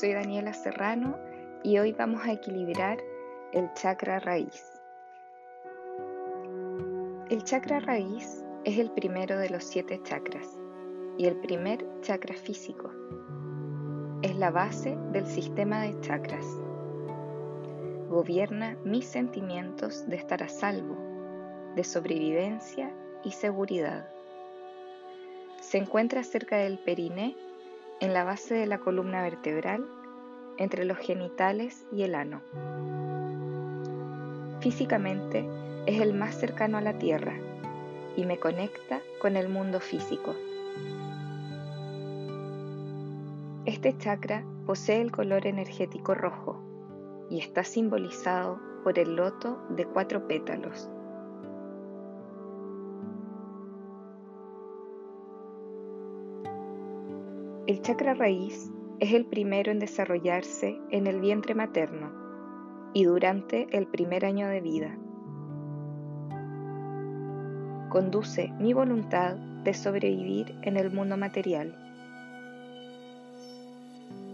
soy Daniela Serrano y hoy vamos a equilibrar el chakra raíz. El chakra raíz es el primero de los siete chakras y el primer chakra físico. Es la base del sistema de chakras. Gobierna mis sentimientos de estar a salvo, de sobrevivencia y seguridad. Se encuentra cerca del periné en la base de la columna vertebral, entre los genitales y el ano. Físicamente es el más cercano a la Tierra y me conecta con el mundo físico. Este chakra posee el color energético rojo y está simbolizado por el loto de cuatro pétalos El chakra raíz es el primero en desarrollarse en el vientre materno y durante el primer año de vida. Conduce mi voluntad de sobrevivir en el mundo material.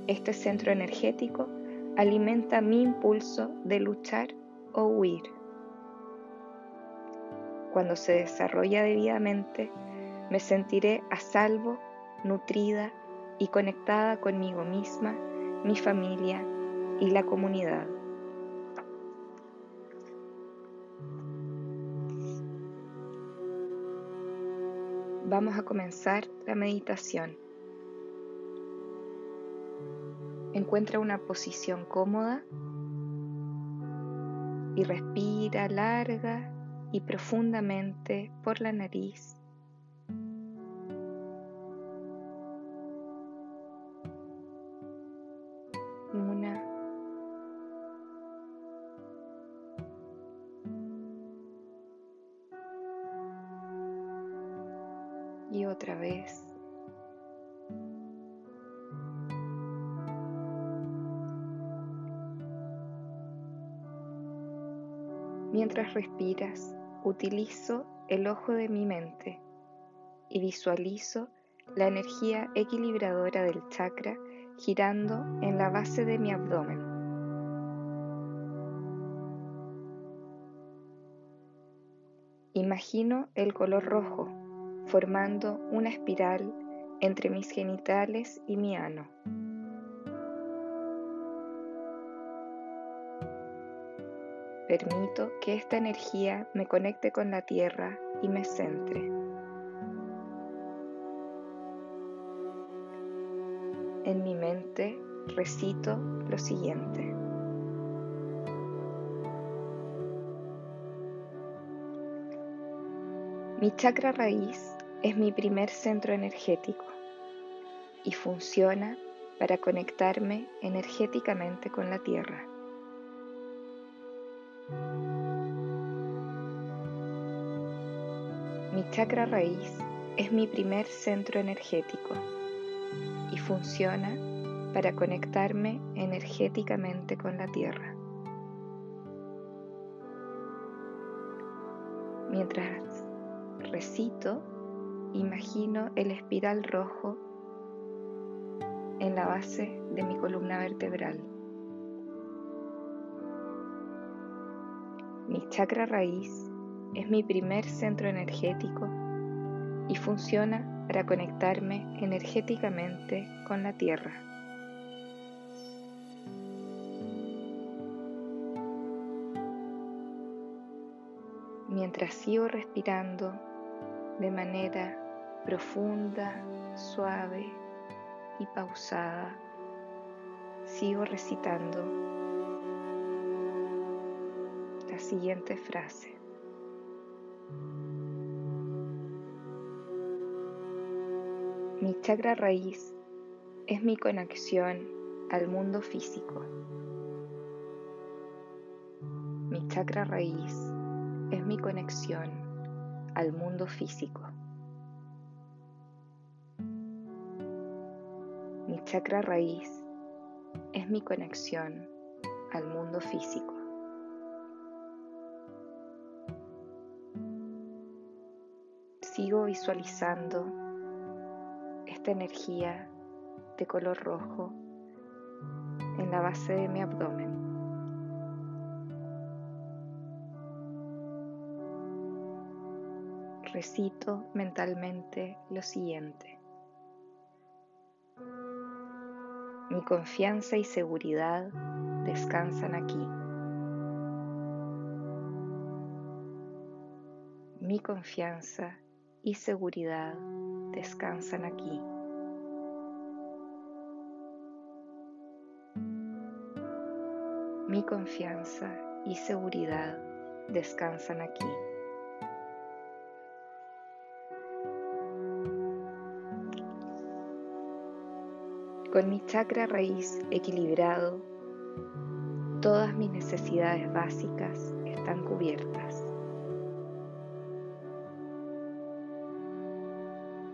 Este centro energético alimenta mi impulso de luchar o huir. Cuando se desarrolla debidamente, me sentiré a salvo, nutrida y conectada conmigo misma, mi familia y la comunidad. Vamos a comenzar la meditación. Encuentra una posición cómoda y respira larga y profundamente por la nariz Mientras respiras, utilizo el ojo de mi mente y visualizo la energía equilibradora del chakra girando en la base de mi abdomen. Imagino el color rojo formando una espiral entre mis genitales y mi ano. Permito que esta energía me conecte con la tierra y me centre. En mi mente recito lo siguiente. Mi chakra raíz es mi primer centro energético y funciona para conectarme energéticamente con la Tierra. Mi chakra raíz es mi primer centro energético y funciona para conectarme energéticamente con la Tierra. Mientras recito imagino el espiral rojo en la base de mi columna vertebral. Mi chakra raíz es mi primer centro energético y funciona para conectarme energéticamente con la tierra. Mientras sigo respirando de manera profunda, suave y pausada, sigo recitando siguiente frase. Mi chakra raíz es mi conexión al mundo físico. Mi chakra raíz es mi conexión al mundo físico. Mi chakra raíz es mi conexión al mundo físico. Sigo visualizando esta energía de color rojo en la base de mi abdomen. Recito mentalmente lo siguiente. Mi confianza y seguridad descansan aquí. Mi confianza y seguridad descansan aquí. Mi confianza y seguridad descansan aquí. Con mi chakra raíz equilibrado, todas mis necesidades básicas están cubiertas.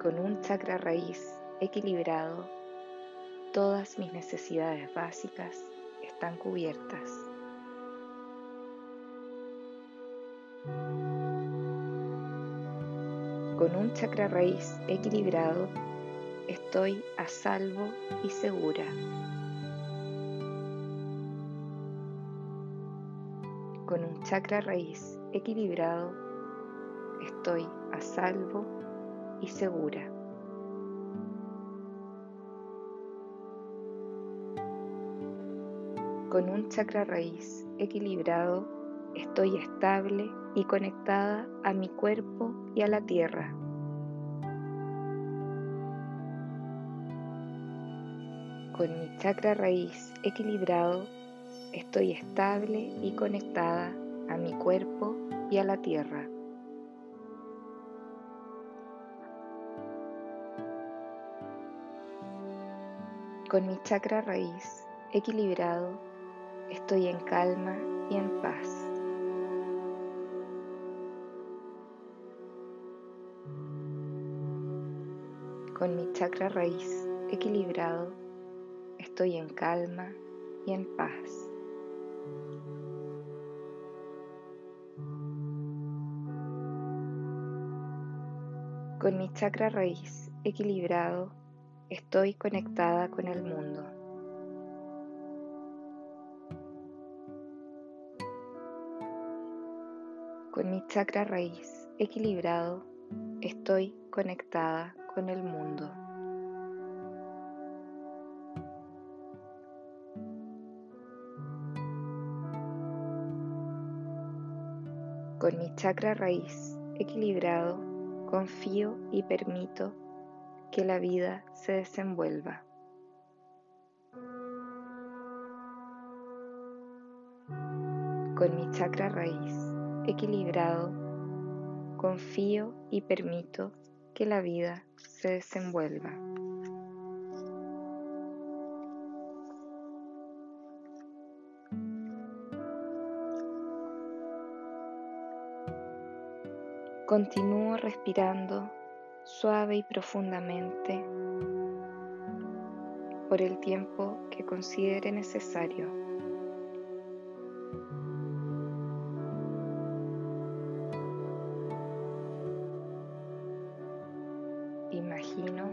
Con un chakra raíz equilibrado, todas mis necesidades básicas están cubiertas. Con un chakra raíz equilibrado, estoy a salvo y segura. Con un chakra raíz equilibrado, estoy a salvo y segura. Con un chakra raíz equilibrado, estoy estable y conectada a mi cuerpo y a la tierra. Con mi chakra raíz equilibrado, estoy estable y conectada a mi cuerpo y a la tierra. Con mi chakra raíz equilibrado, estoy en calma y en paz. Con mi chakra raíz equilibrado, estoy en calma y en paz. Con mi chakra raíz equilibrado, estoy conectada con el mundo. Con mi chakra raíz equilibrado, estoy conectada con el mundo. Con mi chakra raíz equilibrado, confío y permito que la vida se desenvuelva. Con mi chakra raíz equilibrado, confío y permito que la vida se desenvuelva. Continúo respirando suave y profundamente por el tiempo que considere necesario. imagino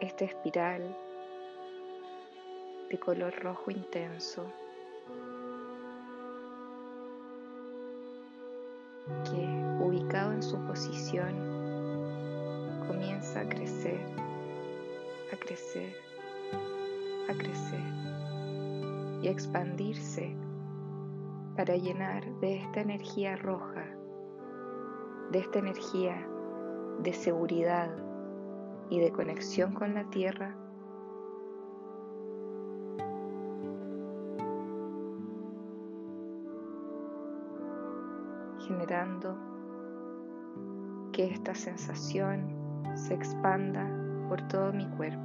esta espiral de color rojo intenso que ubicado en su posición comienza a crecer, a crecer, a crecer y a expandirse para llenar de esta energía roja, de esta energía de seguridad y de conexión con la tierra, generando que esta sensación se expanda por todo mi cuerpo.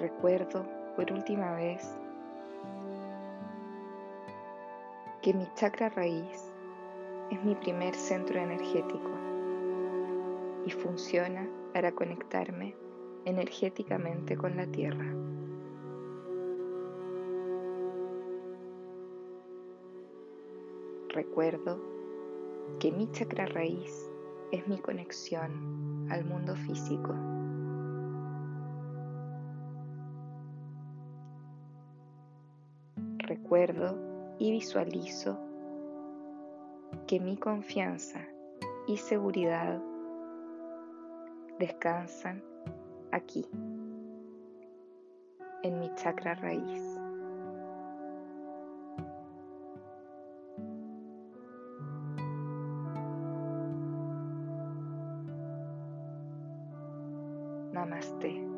recuerdo por última vez que mi chakra raíz es mi primer centro energético y funciona para conectarme energéticamente con la tierra. Recuerdo que mi chakra raíz es mi conexión al mundo físico. Recuerdo y visualizo que mi confianza y seguridad descansan aquí, en mi chakra raíz. Namaste.